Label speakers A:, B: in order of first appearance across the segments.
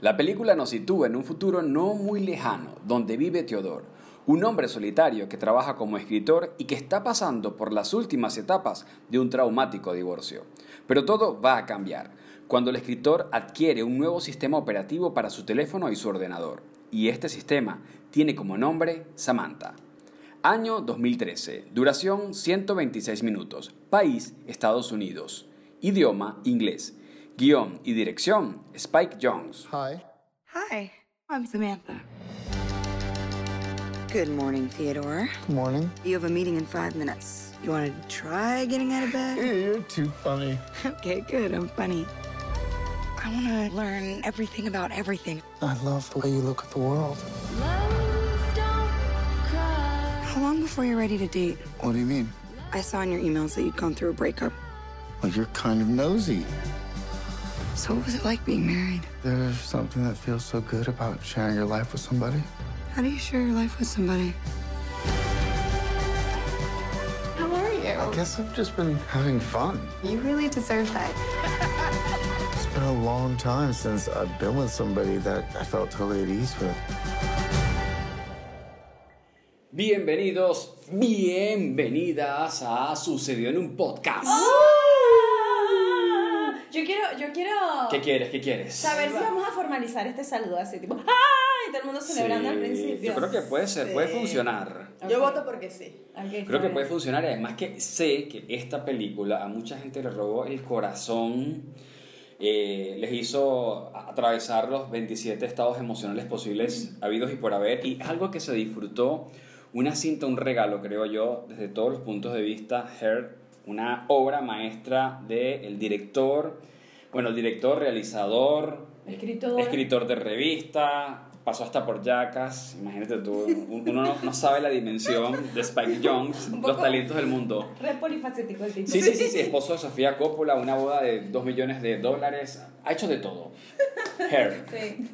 A: La película nos sitúa en un futuro no muy lejano, donde vive Theodore, un hombre solitario que trabaja como escritor y que está pasando por las últimas etapas de un traumático divorcio. Pero todo va a cambiar cuando el escritor adquiere un nuevo sistema operativo para su teléfono y su ordenador. Y este sistema tiene como nombre Samantha. Año 2013. Duración 126 minutos. País Estados Unidos. Idioma inglés. Guión y dirección Spike Jones.
B: Hi.
C: Hi, I'm Samantha.
D: Good morning, Theodore.
B: Good morning.
D: You have a meeting in five minutes. You want to try getting out of bed?
B: You're too funny.
D: Okay, good. I'm funny. I want to learn everything about everything.
B: I love the way you look at the world.
D: How long before you're ready to date?
B: What do you mean?
D: I saw in your emails that you'd gone through a breakup.
B: Well, you're kind of nosy.
D: So, what was it like being married?
B: There's something that feels so good about sharing your life with somebody.
D: How do you share your life with somebody?
C: How are you?
B: I guess I've just been having fun.
C: You really deserve that.
B: It's been a long time since I've been with somebody that I felt totally at ease with.
A: Bienvenidos, bienvenidas a Sucedió en un podcast.
E: ¡Ah! Yo quiero, yo quiero
A: ¿Qué quieres? ¿Qué quieres?
E: saber si vamos a formalizar este saludo así, tipo ¡ay! Todo el mundo celebrando al
A: Sí,
E: principio.
A: Yo creo que puede ser, puede
F: Sí.
A: funcionar.
F: Yo voto porque sí.
E: Ok,
A: Creo que puede funcionar y además que sé que esta película a mucha gente le robó el corazón, eh, les hizo atravesar los 27 estados emocionales posibles, habidos y por haber, y es algo que se disfrutó, una cinta, un regalo, creo yo, desde todos los puntos de vista, Her, una obra maestra del director, bueno, el director, realizador,
E: Escritor.
A: escritor de revista, pasó hasta por Jackass, imagínate tú, un- uno no, no sabe la dimensión de Spike Jones, los talentos del mundo.
E: Re polifacético el tipo.
A: Sí, sí, sí, sí, esposo de Sofía Coppola, una boda de 2 millones de dólares, ha hecho de todo. Hair.
E: Sí.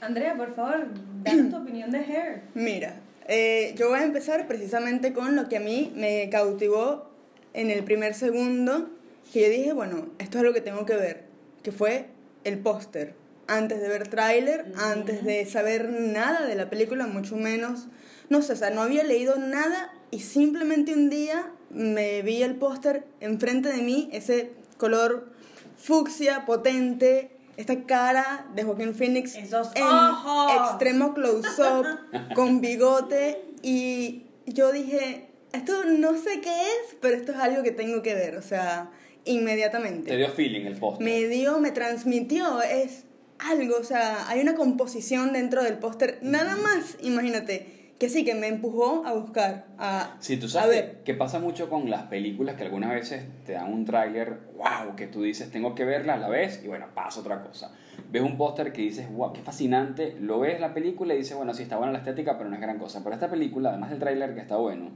E: Andrea, por favor, danos tu opinión de Hair.
F: Mira, eh, yo voy a empezar precisamente con lo que a mí me cautivó en el primer segundo, que yo dije, bueno, esto es lo que tengo que ver, que fue el póster. Antes de ver tráiler, antes de saber nada de la película, mucho menos, no sé, o sea, no había leído nada y simplemente un día me vi el póster enfrente de mí, ese color fucsia, potente, esta cara de Joaquín Phoenix
E: Esos
F: en
E: ojos.
F: extremo close-up, con bigote, y yo dije, esto no sé qué es, pero esto es algo que tengo que ver, o sea, inmediatamente.
A: Te dio feeling el póster.
F: Me dio, me transmitió, es algo, o sea, hay una composición dentro del póster, nada más, imagínate, que sí, que me empujó a buscar, a,
A: Sí, tú
F: a
A: sabes
F: ver.
A: que, que pasa mucho con las películas que algunas veces te dan un tráiler, wow, que tú dices, tengo que verla, la ves y bueno, pasa otra cosa. Ves un póster que dices, wow, qué fascinante, lo ves la película y dices, bueno, sí está buena la estética, pero no es gran cosa. Pero esta película, además del tráiler que está bueno,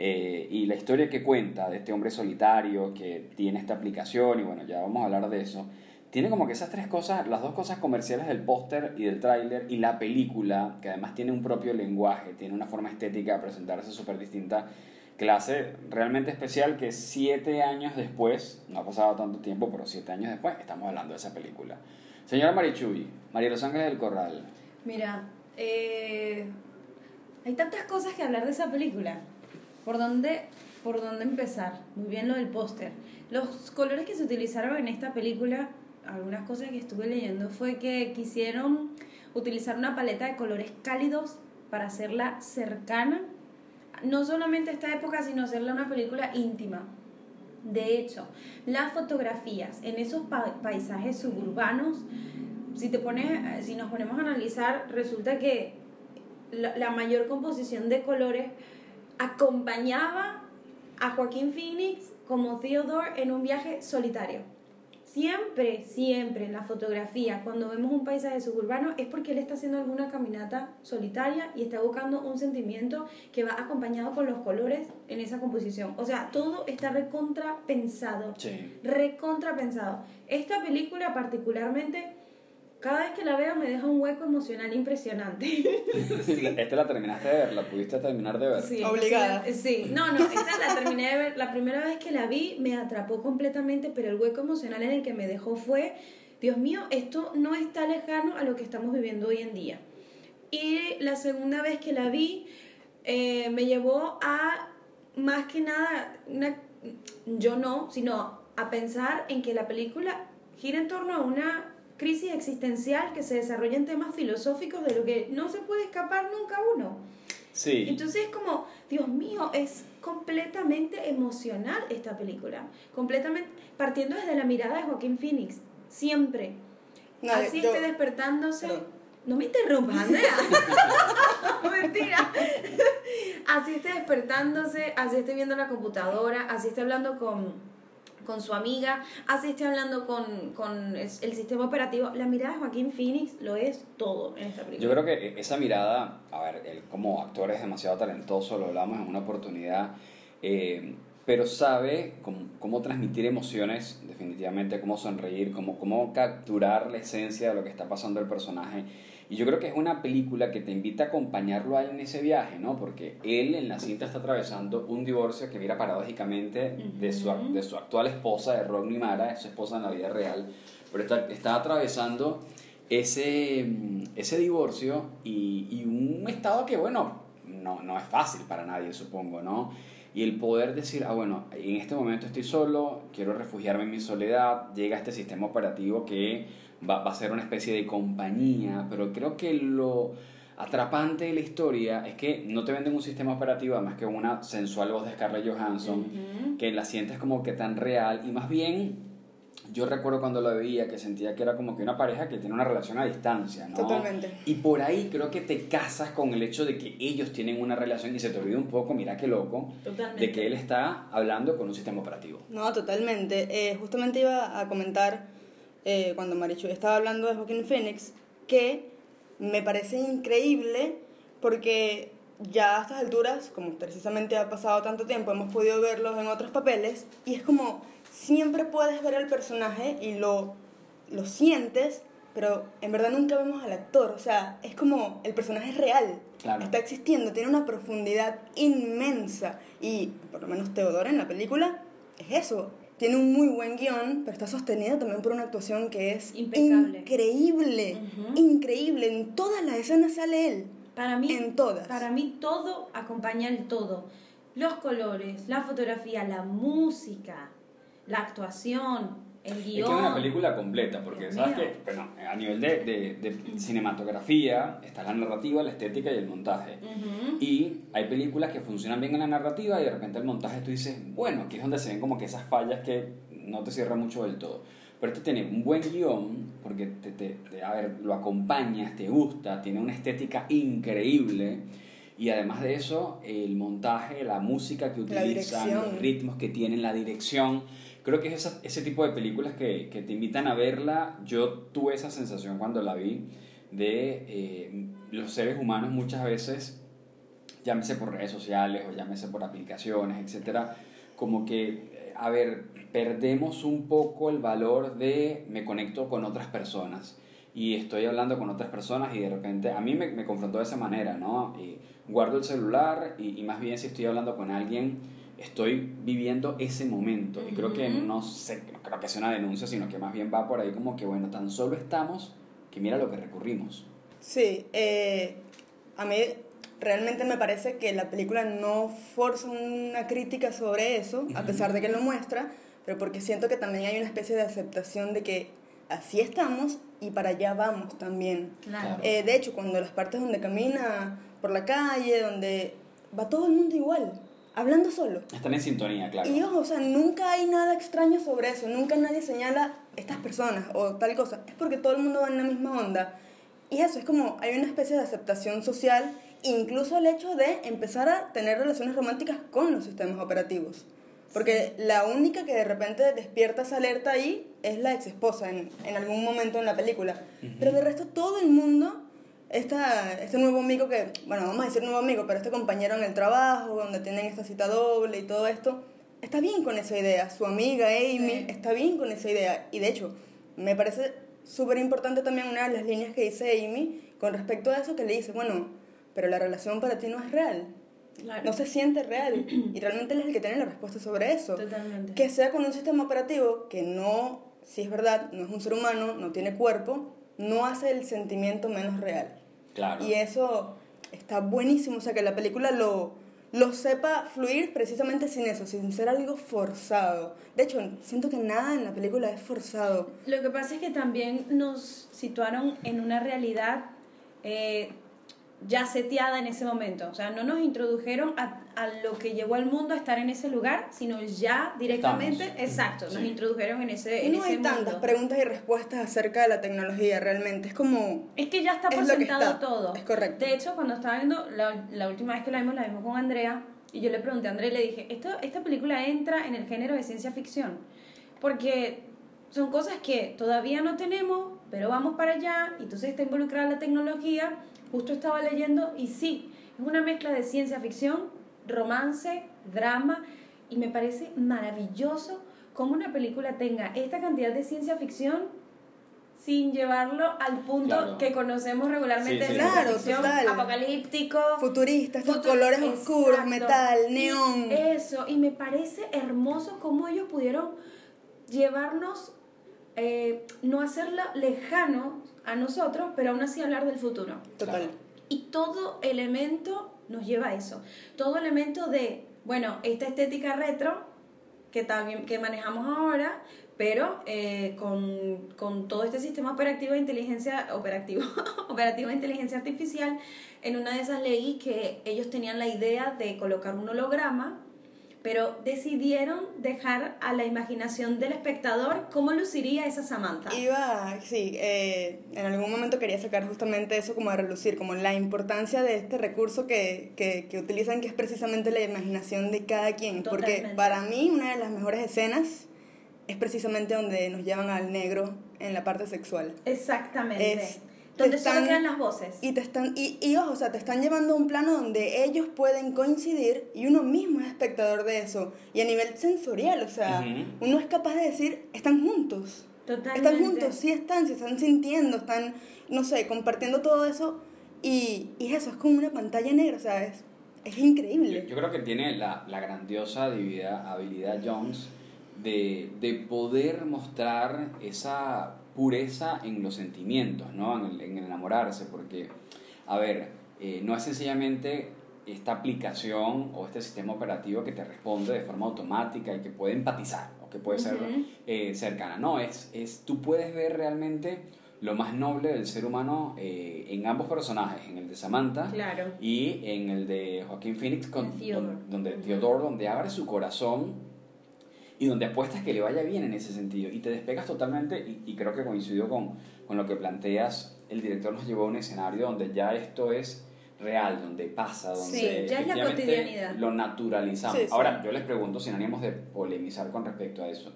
A: eh, y la historia que cuenta de este hombre solitario que tiene esta aplicación, y bueno, ya vamos a hablar de eso, tiene como que esas tres cosas, las dos cosas comerciales del póster y del tráiler y la película, que además tiene un propio lenguaje, tiene una forma estética de presentarse súper distinta, clase realmente especial que siete años después, no ha pasado tanto tiempo, pero siete años después, estamos hablando de esa película. Señora Marichuy, María Los Ángeles del Corral,
E: Mira, eh, hay tantas cosas que hablar de esa película. ¿Por dónde, ¿Por dónde empezar? Muy bien lo del póster. Los colores que se utilizaron en esta película, algunas cosas que estuve leyendo, fue que quisieron utilizar una paleta de colores cálidos para hacerla cercana, no solamente a esta época, sino hacerla una película íntima. De hecho, las fotografías en esos pa- paisajes suburbanos, si, te pones, si nos ponemos a analizar, resulta que la, la mayor composición de colores acompañaba a Joaquín Phoenix como Theodore en un viaje solitario. Siempre, siempre en la fotografía, cuando vemos un paisaje suburbano, es porque él está haciendo alguna caminata solitaria y está buscando un sentimiento que va acompañado con los colores en esa composición. O sea, todo está recontra pensado.
A: Sí.
E: Recontra pensado. Esta película particularmente, cada vez que la veo me deja un hueco emocional impresionante.
A: esta la terminaste de ver, la pudiste terminar de ver.
E: Sí,
F: Obligada.
E: Sí, no, no, esta la terminé de ver. La primera vez que la vi me atrapó completamente, pero el hueco emocional en el que me dejó fue Dios mío, esto no está lejano a lo que estamos viviendo hoy en día. Y la segunda vez que la vi, eh, me llevó a, más que nada, una, yo no, sino a pensar en que la película gira en torno a una crisis existencial que se desarrolla en temas filosóficos de lo que no se puede escapar nunca uno.
A: Sí.
E: Entonces es como, Dios mío, es completamente emocional esta película. Completamente, partiendo desde la mirada de Joaquín Phoenix, siempre.
F: No,
E: Así
F: yo-
E: esté despertándose. No me interrumpas, Andrea. Mentira. Así esté despertándose, así esté viendo la computadora, así esté hablando con, con su amiga, así esté hablando con, con el, sistema operativo. La mirada de Joaquín Phoenix lo es todo en esta película.
A: Yo creo que esa mirada, a ver, él como actor es demasiado talentoso, lo hablamos en una oportunidad, eh, pero sabe cómo, cómo transmitir emociones, definitivamente, cómo sonreír, cómo, cómo capturar la esencia de lo que está pasando el personaje. Y yo creo que es una película que te invita a acompañarlo a él en ese viaje, ¿no? Porque él en la cinta está atravesando un divorcio que mira paradójicamente de, su, de su actual esposa, de Rodney Mara, es su esposa en la vida real, pero está, está atravesando ese, mm, ese divorcio y, y un estado que, bueno, no, no es fácil para nadie, supongo, ¿no? Y el poder decir, ah, bueno, en este momento estoy solo, quiero refugiarme en mi soledad, llega este sistema operativo que va, va a ser una especie de compañía, pero creo que lo atrapante de la historia es que no te venden un sistema operativo, además que una sensual voz de Scarlett Johansson, que la sientes como que tan real y más bien yo recuerdo cuando lo veía que sentía que era como que una pareja que tiene una relación a distancia, ¿no?
F: Totalmente.
A: Y por ahí creo que te casas con el hecho de que ellos tienen una relación y se te olvida un poco, mira qué loco,
E: Totalmente.
A: de que él está hablando con un sistema operativo.
F: No, totalmente. Eh, justamente iba a comentar, eh, cuando Marichu estaba hablando de Joaquín Phoenix, que me parece increíble porque ya a estas alturas, como precisamente ha pasado tanto tiempo, hemos podido verlos en otros papeles y es como siempre puedes ver al personaje y lo, lo sientes, pero en verdad nunca vemos al actor. O sea, es como el personaje es real,
A: Claro.
F: está existiendo, tiene una profundidad inmensa y por lo menos Teodoro en la película es eso. Tiene un muy buen guion, pero está sostenido también por una actuación que es
E: Impecable.
F: increíble, increíble. En todas las escenas sale él.
E: Para mí,
F: En todas.
E: Para mí todo acompaña el todo. Los colores, la fotografía, la música, la actuación, el
A: Es que
E: guion.
A: es una película completa, porque sabes que bueno, a nivel de, de, de cinematografía está la narrativa, la estética y el montaje.
E: Ujú.
A: Y hay películas que funcionan bien en la narrativa y de repente el montaje tú dices, bueno, aquí es donde se ven como que esas fallas que no te cierran mucho del todo. Pero este tiene un buen guion, porque te, te- te- a ver, lo acompañas, te gusta, tiene una estética increíble. Y además de eso, el montaje, la música que utilizan, los ritmos que tienen, la dirección. Creo que es esa- ese tipo de películas que, que te invitan a verla. Yo tuve esa sensación cuando la vi de eh, los seres humanos muchas veces llámese por redes sociales o llámese por aplicaciones, etcétera, como que, eh, a ver, perdemos un poco el valor de me conecto con otras personas y estoy hablando con otras personas y de repente a mí me, me confrontó de esa manera, ¿no? Y guardo el celular y, y más bien si estoy hablando con alguien, estoy viviendo ese momento y creo que no sé, no creo que sea una denuncia, sino que más bien va por ahí como que, bueno, tan solo estamos que mira lo que recurrimos.
F: Sí, eh, a mí realmente me parece que la película no forza una crítica sobre eso, a pesar de que lo muestra, pero porque siento que también hay una especie de aceptación de que así estamos y para allá vamos también.
E: Claro.
F: Eh, de hecho, cuando las partes donde camina por la calle, donde va todo el mundo igual, hablando solo.
A: Están en sintonía, claro.
F: Y ojo, o sea, nunca hay nada extraño sobre eso, nunca nadie señala estas personas o tal cosa, es porque todo el mundo va en la misma onda. Y eso es como, hay una especie de aceptación social, incluso el hecho de empezar a tener relaciones románticas con los sistemas operativos. Porque la única que de repente despierta esa alerta ahí es la ex esposa en, en algún momento en la película. Pero de resto todo el mundo, esta, este nuevo amigo que, bueno, vamos a decir nuevo amigo, pero este compañero en el trabajo, donde tienen esta cita doble y todo esto, está bien con esa idea. Su amiga Amy
E: Sí.
F: está bien con esa idea. Y de hecho, me parece súper importante también una de las líneas que dice Amy con respecto a eso, que le dice, bueno, pero la relación para ti no es real.
E: Claro.
F: No se siente real. Y realmente él es el que tiene la respuesta sobre eso.
E: Totalmente.
F: Que sea con un sistema operativo que no si es verdad, no es un ser humano, no tiene cuerpo, no hace el sentimiento menos real.
A: Claro.
F: Y eso está buenísimo, o sea, que la película lo, lo sepa fluir precisamente sin eso, sin ser algo forzado. De hecho, siento que nada en la película es forzado.
E: Lo que pasa es que también nos situaron en una realidad eh, ya seteada en ese momento. O sea, no nos introdujeron a, a lo que llevó al mundo a estar en ese lugar, sino ya directamente,
A: Estamos.
E: exacto, nos introdujeron en ese,
F: Y
E: en
F: no
E: ese
F: hay tantas
E: mundo.
F: preguntas y respuestas acerca de la tecnología realmente. Es como...
E: Es que ya está
F: Es
E: por
F: lo que
E: sentado
F: está,
E: todo.
F: es correcto.
E: De hecho, cuando estaba viendo, la, la última vez que la vimos, la vimos con Andrea, y yo le pregunté a Andrea y le dije, ¿Esto, esta película entra en el género de ciencia ficción, porque son cosas que todavía no tenemos, pero vamos para allá, y entonces está involucrada la tecnología, justo estaba leyendo, y sí, es una mezcla de ciencia ficción, romance, drama, y me parece maravilloso cómo una película tenga esta cantidad de ciencia ficción sin llevarlo al punto
A: Claro.
E: que conocemos regularmente
A: Sí, sí.
F: Claro, total.
E: apocalíptico
F: Futurista, estos colores oscuros, metal, neón.
E: Eso, y me parece hermoso cómo ellos pudieron llevarnos, eh, no hacerlo lejano a nosotros, pero aún así hablar del futuro.
F: Total.
E: Y todo elemento nos lleva a eso. Todo elemento de, bueno, esta estética retro que también que manejamos ahora, pero eh, con, con todo este sistema operativo de inteligencia operativo, operativo de inteligencia artificial, en una de esas leí que ellos tenían la idea de colocar un holograma, pero decidieron dejar a la imaginación del espectador cómo luciría esa Samantha.
F: Iba, sí, eh, en algún momento quería sacar justamente eso como a relucir, como la importancia de este recurso que, que, que utilizan, que es precisamente la imaginación de cada quien. Porque para mí una de las mejores escenas es precisamente donde nos llevan al negro en la parte sexual.
E: Exactamente.
F: Es-
E: Donde
F: te
E: solo
F: están-
E: quedan las voces.
F: Y te están, y, y ojo, o sea, te están llevando a un plano donde ellos pueden coincidir y uno mismo es espectador de eso. Y a nivel sensorial, o sea,
A: Ujú.
F: uno es capaz de decir, están juntos.
E: Totalmente.
F: Están juntos, sí están, se están sintiendo, están, no sé, compartiendo todo eso. Y, y eso, es como una pantalla negra, ¿sabes? Es
A: Yo,
F: increíble.
A: yo creo que tiene la, la grandiosa habilidad, habilidad Jones de, de poder mostrar esa pureza en los sentimientos, ¿no? En el, en el enamorarse, porque, a ver, eh, no es sencillamente esta aplicación o este sistema operativo que te responde de forma automática y que puede empatizar o que puede ser eh, cercana. No, es, es, tú puedes ver realmente lo más noble del ser humano eh, en ambos personajes, en el de Samantha
E: Claro.
A: y en el de Joaquín Phoenix, con,
E: Theodore.
A: donde. Theodore, donde abre su corazón y donde apuestas que le vaya bien en ese sentido y te despegas totalmente y, y creo que coincidió con, con lo que planteas, el director nos llevó a un escenario donde ya esto es real, donde pasa, donde
E: Sí, ya es la cotidianidad.
A: lo naturalizamos.
F: Sí, sí.
A: Ahora, yo les pregunto, sin ánimos de polemizar con respecto a eso,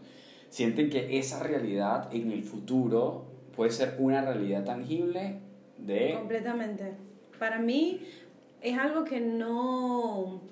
A: ¿sienten que esa realidad en el futuro puede ser una realidad tangible de...
E: Completamente. Para mí es algo que no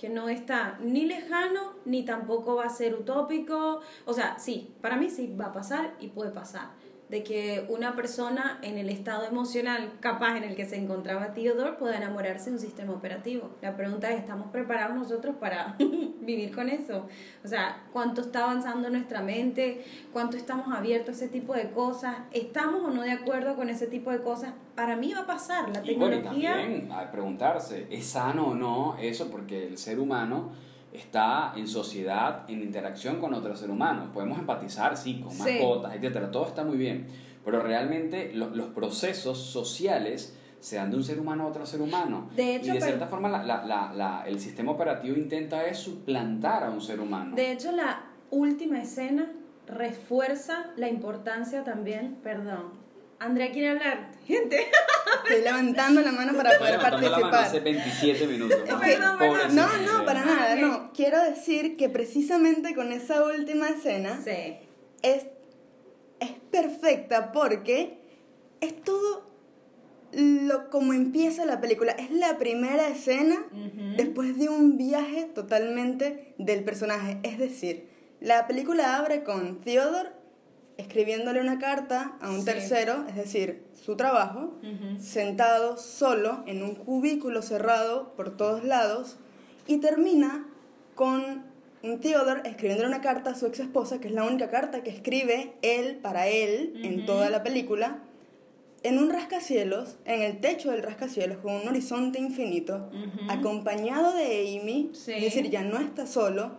E: que no está ni lejano ni tampoco va a ser utópico. O sea, sí, para mí sí va a pasar y puede pasar. De que una persona en el estado emocional capaz en el que se encontraba Theodore pueda enamorarse de un sistema operativo. La pregunta es, ¿estamos preparados nosotros para vivir con eso? O sea, ¿cuánto está avanzando nuestra mente? ¿Cuánto estamos abiertos a ese tipo de cosas? ¿Estamos o no de acuerdo con ese tipo de cosas? Para mí va a pasar. La
A: Y bueno, y
E: tecnología...
A: también a preguntarse, ¿es sano o no eso? Porque el ser humano está en sociedad, en interacción con otros seres humanos. Podemos empatizar, sí, con
E: Sí.
A: mascotas, etcétera, todo está muy bien. Pero realmente lo- los procesos sociales se dan de un ser humano a otro ser humano.
E: De hecho,
A: y de
E: pero-
A: cierta forma la, la- la- la- el sistema operativo intenta es suplantar a un ser humano.
E: De hecho, la última escena refuerza la importancia también, perdón. Andrea quiere hablar. Gente,
F: Estoy levantando la mano para poder
A: levantando la mano
F: participar.
A: hace 27 minutos.
E: Perdón, perdón.
A: Pobrecito.
F: No, no, para nada, no. Quiero decir que precisamente con esa última escena
E: sí.
F: es, es perfecta porque es todo lo como empieza la película. Es la primera escena después de un viaje totalmente del personaje. Es decir, la película abre con Theodore escribiéndole una carta a un
E: Sí.
F: tercero, es decir, su trabajo, sentado solo en un cubículo cerrado por todos lados y termina con un Theodore escribiéndole una carta a su ex esposa, que es la única carta que escribe él para él en toda la película, en un rascacielos, en el techo del rascacielos, con un horizonte infinito, acompañado de Amy,
E: Sí.
F: es decir, ya no está solo,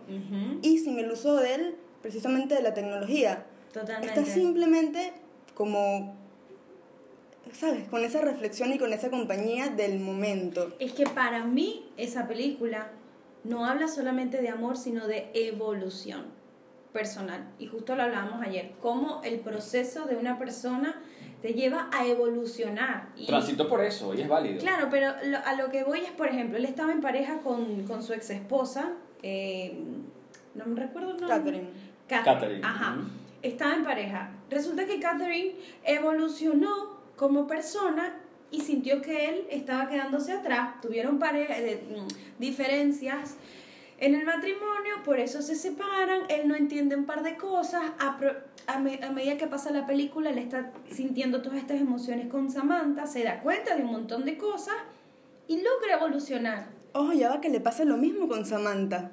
F: y sin el uso de él, precisamente de la tecnología.
E: Totalmente.
F: Está simplemente como, ¿sabes? Con esa reflexión y con esa compañía del momento.
E: Es que para mí esa película no habla solamente de amor, sino de evolución personal. Y justo lo hablábamos ayer, cómo el proceso de una persona te lleva a evolucionar. Y,
A: Transito por eso, y es válido.
E: Claro, pero lo- a lo que voy es, por ejemplo, él estaba en pareja con, con su ex esposa, no me recuerdo el nombre.
F: Catherine.
A: Catherine,
E: Ajá. Estaba en pareja. Resulta que Catherine evolucionó como persona y sintió que él estaba quedándose atrás. Tuvieron eh, mm, diferencias en el matrimonio, por eso se separan. Él no entiende un par de cosas. A, a me- a medida que pasa la película, él está sintiendo todas estas emociones con Samantha, se da cuenta de un montón de cosas y logra evolucionar.
F: Ojo, ya va que le pasa lo mismo con Samantha.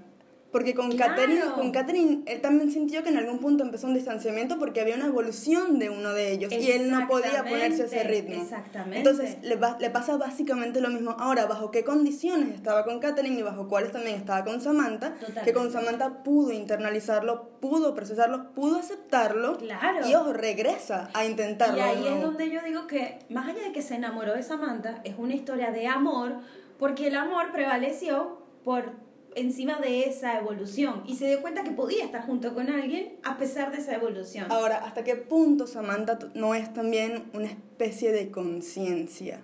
F: Porque con
E: Claro.
F: Catherine, con Catherine, él también sintió que en algún punto empezó un distanciamiento porque había una evolución de uno de ellos y él no podía ponerse a ese ritmo.
E: exactamente.
F: Entonces le, va- le pasa básicamente lo mismo. Ahora, ¿bajo qué condiciones estaba con Catherine y bajo cuáles también estaba con Samantha?
E: Totalmente.
F: Que con Samantha pudo internalizarlo, pudo procesarlo, pudo aceptarlo.
E: Claro.
F: Y ojo, regresa a intentarlo.
E: Y ahí es donde yo digo que, más allá de que se enamoró de Samantha, es una historia de amor, porque el amor prevaleció por encima de esa evolución y se dio cuenta que podía estar junto con alguien a pesar de esa evolución.
F: Ahora, ¿hasta qué punto Samantha no es también una especie de conciencia?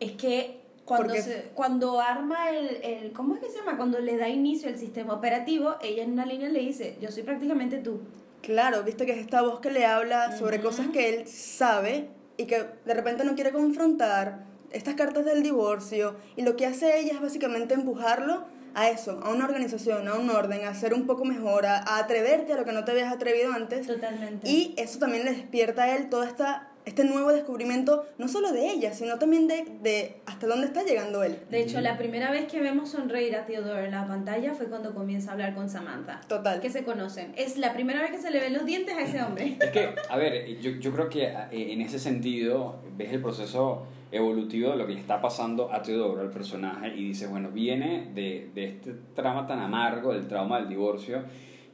E: Es que cuando,
F: Porque-
E: se- cuando arma el, el, ¿cómo es que se llama? Cuando le da inicio el sistema operativo, ella en una línea le dice, yo soy prácticamente tú.
F: Claro, viste que es esta voz que le habla sobre cosas que él sabe y que de repente no quiere confrontar, estas cartas del divorcio, y lo que hace ella es básicamente empujarlo a eso, a una organización, a un orden, a ser un poco mejor, a, a atreverte a lo que no te habías atrevido antes.
E: Totalmente.
F: Y eso también le despierta a él todo esta, este nuevo descubrimiento, no solo de ella, sino también de, de hasta dónde está llegando él.
E: De hecho, la primera vez que vemos sonreír a Theodore en la pantalla fue cuando comienza a hablar con Samantha.
F: Total.
E: Que se conocen. Es la primera vez que se le ven los dientes a ese hombre.
A: Es que, a ver, yo, yo creo que eh, en ese sentido ves el proceso evolutivo de lo que le está pasando a Teodoro, al personaje, y dices, bueno, viene de, de este trama tan amargo, del trauma del divorcio,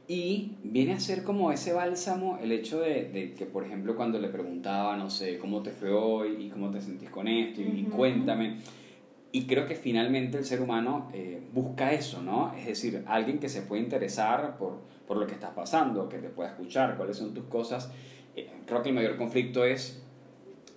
A: y viene a ser como ese bálsamo el hecho de, de que, por ejemplo, cuando le preguntaba, no sé, ¿cómo te fue hoy? ¿Y cómo te sentís con esto? Y, y cuéntame. Y creo que finalmente el ser humano eh, busca eso, ¿no? Es decir, alguien que se puede interesar por, por lo que estás pasando, que te pueda escuchar, cuáles son tus cosas. Eh, creo que el mayor conflicto es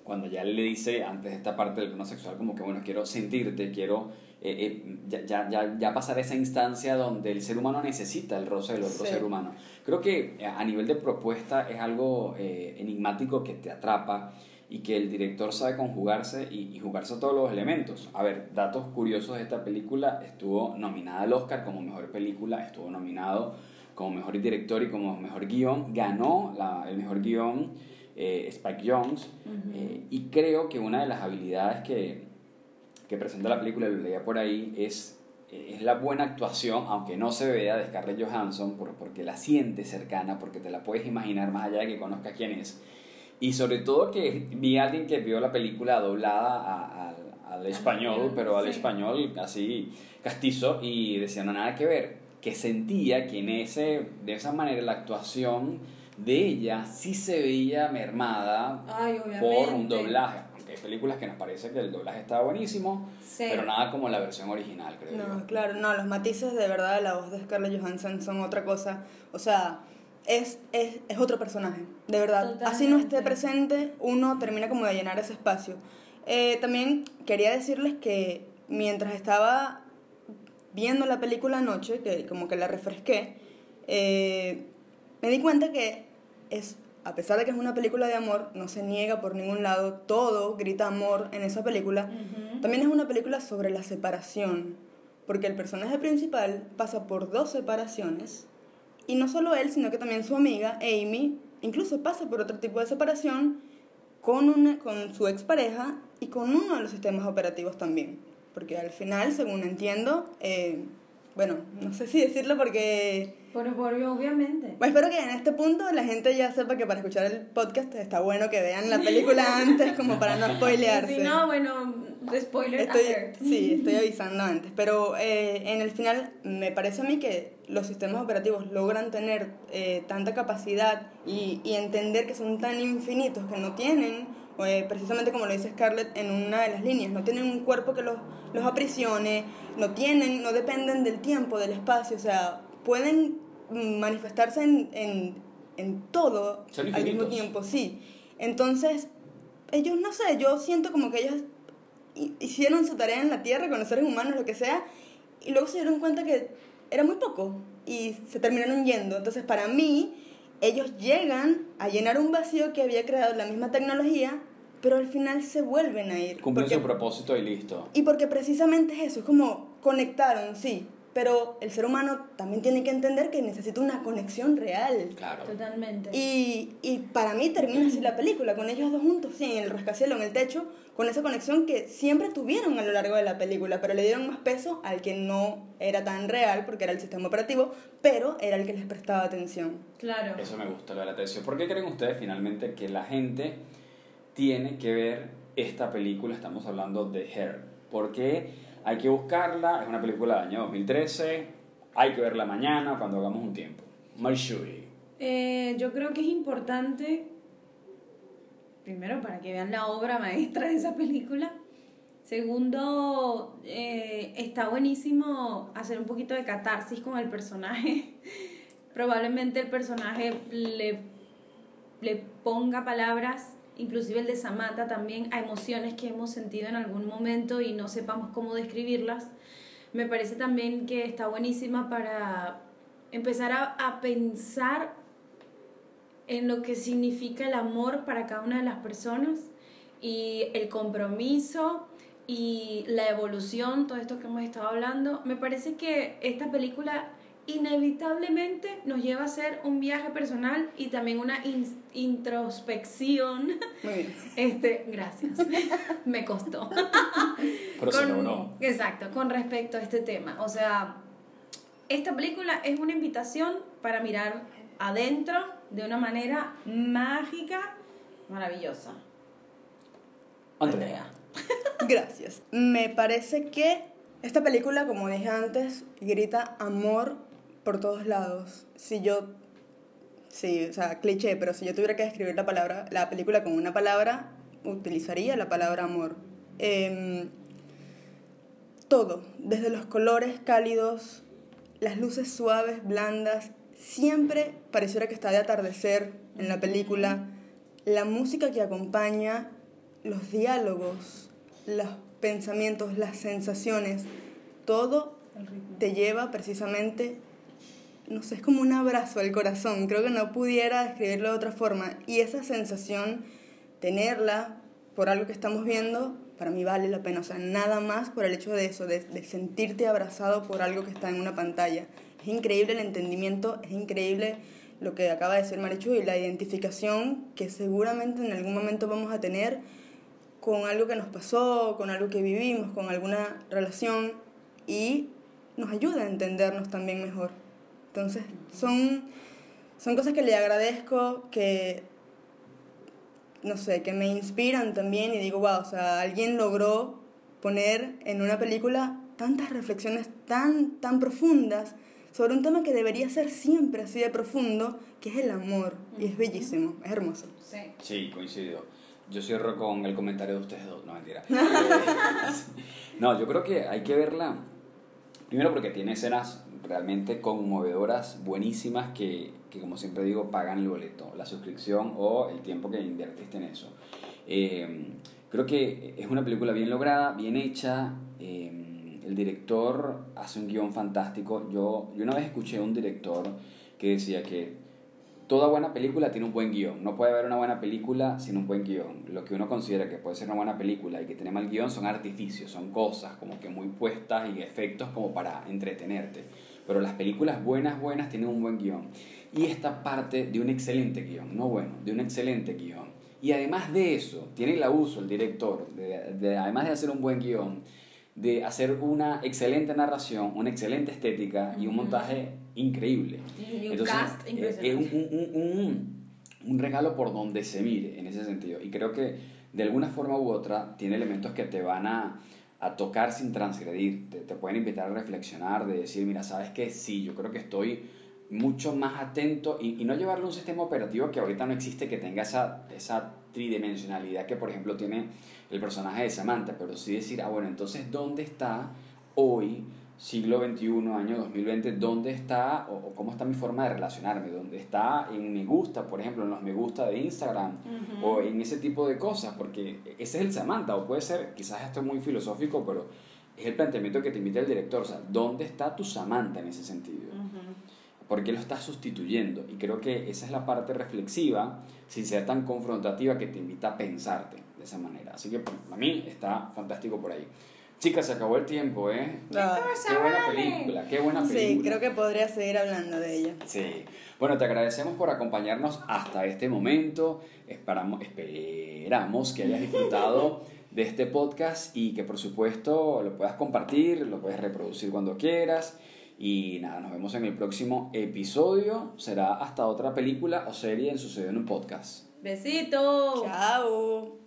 A: cuando ya le dice antes de esta parte del plano sexual como que, bueno, quiero sentirte, quiero eh, eh, ya, ya, ya, ya pasar esa instancia donde el ser humano necesita el roce del otro
F: Sí.
A: ser humano. Creo que eh, a nivel de propuesta es algo eh, enigmático que te atrapa y que el director sabe conjugarse y, y jugarse a todos los elementos. A ver, datos curiosos de esta película, estuvo nominada al Oscar como mejor película, estuvo nominado como mejor director y como mejor guion, ganó la- el mejor guion eh, Spike Jones eh, y creo que una de las habilidades que, que presenta la película, lo leía por ahí, es, es la buena actuación, aunque no se vea, de Scarlett Johansson, por- porque la sientes cercana, porque te la puedes imaginar más allá de que conozcas quién es. Y sobre todo que vi a alguien que vio la película doblada a- al- al español, pero al
E: sí.
A: español así castizo, y decía, no, nada que ver, que sentía que en ese, de esa manera la actuación de ella sí se veía mermada
E: Ay,
A: por un doblaje. Porque hay películas que nos parece que el doblaje está buenísimo,
E: Sí.
A: pero nada como la versión original, creo
F: No,
A: yo.
F: claro, no, los matices de verdad de la voz de Scarlett Johansson son otra cosa. O sea, es, es, es otro personaje, de verdad. Así no esté presente, uno termina como de llenar ese espacio. Eh, también quería decirles que mientras estaba viendo la película anoche, que como que la refresqué, eh, me di cuenta que es, a pesar de que es una película de amor, no se niega por ningún lado, todo grita amor en esa película. También es una película sobre la separación, porque el personaje principal pasa por dos separaciones, y no solo él, sino que también su amiga, Amy, incluso pasa por otro tipo de separación con, una, con su expareja y con uno de los sistemas operativos también. Porque al final, según entiendo, eh, bueno, no sé si decirlo porque
E: Pero, por, obviamente.
F: Pues espero que en este punto la gente ya sepa que para escuchar el podcast está bueno que vean la película antes como para no spoilearse.
E: Si no, bueno, spoiler
F: Estoy,
E: alert.
F: sí, estoy avisando antes, pero eh, en el final me parece a mí que los sistemas operativos logran tener eh, tanta capacidad y, y entender que son tan infinitos que no tienen, eh, precisamente como lo dice Scarlett en una de las líneas, no tienen un cuerpo que los, los aprisione, no tienen, no dependen del tiempo, del espacio, o sea, pueden manifestarse en, en, en todo
A: Son
F: al mismo tiempo, sí. Entonces, ellos, no sé, yo siento como que ellos hi- hicieron su tarea en la Tierra con los seres humanos, lo que sea, y luego se dieron cuenta que era muy poco y se terminaron yendo. Entonces, para mí, ellos llegan a llenar un vacío que había creado la misma tecnología, pero al final se vuelven a ir.
A: Cumplen
F: Porque-
A: su propósito y listo.
F: y porque precisamente es eso, es como conectaron, sí, pero el ser humano también tiene que entender que necesita una conexión real.
A: Claro.
E: Totalmente.
F: Y, y para mí termina así la película, con ellos dos juntos, sí, en el rascacielos, en el techo, con esa conexión que siempre tuvieron a lo largo de la película, pero le dieron más peso al que no era tan real, porque era el sistema operativo, pero era el que les prestaba atención.
E: Claro.
A: Eso me gusta, lo de la atención. ¿Por qué creen ustedes finalmente que la gente tiene que ver esta película? Estamos hablando de Her. Porque hay que buscarla, es una película del año 2013, hay que verla mañana cuando hagamos un tiempo. Marshuri.
E: Eh, yo creo que es importante, primero, para que vean la obra maestra de esa película. Segundo, eh, está buenísimo hacer un poquito de catarsis con el personaje. Probablemente el personaje le, le ponga palabras, inclusive el de Samantha también, a emociones que hemos sentido en algún momento y no sepamos cómo describirlas. Me parece también que está buenísima para empezar a, a pensar en lo que significa el amor para cada una de las personas y el compromiso y la evolución, todo esto que hemos estado hablando. Me parece que esta película inevitablemente nos lleva a hacer un viaje personal y también una in- introspección.
F: Muy bien.
E: Este, gracias. Me costó.
A: Pero se
E: Con-
A: logró.
E: Exacto, con respecto a este tema. O sea, esta película es una invitación para mirar adentro de una manera mágica, maravillosa.
A: Andrea.
F: Gracias. Me parece que esta película, como dije antes, grita amor por todos lados. Si yo, sí, o sea, cliché, pero si yo tuviera que describir la palabra, la película con una palabra, utilizaría la palabra amor. Em, todo, desde los colores cálidos, las luces suaves, blandas, siempre pareciera que está de atardecer en la película, la música que acompaña, los diálogos, los pensamientos, las sensaciones, todo te lleva precisamente, no sé, es como un abrazo al corazón, creo que no pudiera describirlo de otra forma, y esa sensación, tenerla por algo que estamos viendo, para mí vale la pena, o sea, nada más por el hecho de eso, de, de sentirte abrazado por algo que está en una pantalla. Es increíble el entendimiento, es increíble lo que acaba de decir Marichu y la identificación que seguramente en algún momento vamos a tener con algo que nos pasó, con algo que vivimos, con alguna relación y nos ayuda a entendernos también mejor. Entonces, son, son cosas que le agradezco, que, no sé, que me inspiran también y digo, wow, o sea, alguien logró poner en una película tantas reflexiones tan, tan profundas sobre un tema que debería ser siempre así de profundo, que es el amor. Y es bellísimo, es hermoso.
E: Sí.
A: Sí, coincido. Yo cierro con el comentario de ustedes dos, no mentira. Eh, no, yo creo que hay que verla. Primero porque tiene escenas realmente conmovedoras, buenísimas, que, que como siempre digo, pagan el boleto, la suscripción o el tiempo que invertiste en eso. Eh, creo que es una película bien lograda, bien hecha. eh, el director hace un guion fantástico. Yo, yo una vez escuché a un director que decía que toda buena película tiene un buen guion. No puede haber una buena película sin un buen guion. Lo que uno considera que puede ser una buena película y que tiene mal guion son artificios, son cosas como que muy puestas y efectos como para entretenerte. Pero las películas buenas, buenas tienen un buen guion. Y esta parte de un excelente guion, no bueno, de un excelente guion. Y además de eso, tiene el abuso el director, de, de- además de hacer un buen guion, de hacer una excelente narración, una excelente estética y un montaje increíble.
E: Y un
A: Entonces,
E: cast
A: eh,
E: impresionante.
A: es un, un- un- un- un regalo por donde se mire en ese sentido. Y creo que de alguna forma u otra tiene elementos que te van a, a tocar sin transgredir. Te, te pueden invitar a reflexionar, de decir, mira, ¿sabes qué? Sí, yo creo que estoy mucho más atento y, y no llevarle un sistema operativo que ahorita no existe que tenga esa, esa tridimensionalidad que por ejemplo tiene el personaje de Samantha, pero sí decir, ah bueno, entonces ¿dónde está hoy, siglo XXI, año 2020, dónde está o, o cómo está mi forma de relacionarme? ¿Dónde está en me gusta, por ejemplo, en los me gusta de Instagram o en ese tipo de cosas? Porque ese es el Samantha, o puede ser, quizás esto es muy filosófico, pero es el planteamiento que te invita el director, o sea, ¿dónde está tu Samantha en ese sentido? ¿Por qué lo estás sustituyendo? Y creo que esa es la parte reflexiva, sin ser tan confrontativa, que te invita a pensarte de esa manera. Así que para mí está fantástico por ahí. Chicas, se acabó el tiempo, ¿eh?
F: Ah,
A: Qué buena película, qué buena película.
F: sí, creo que podría seguir hablando de ella.
A: Sí. Bueno, te agradecemos por acompañarnos hasta este momento. Esperamos, esperamos que hayas disfrutado de este podcast y que por supuesto lo puedas compartir, lo puedes reproducir cuando quieras. Y nada, nos vemos en el próximo episodio. Será hasta otra película o serie en Sucedió en un podcast.
E: Besitos.
F: Chao.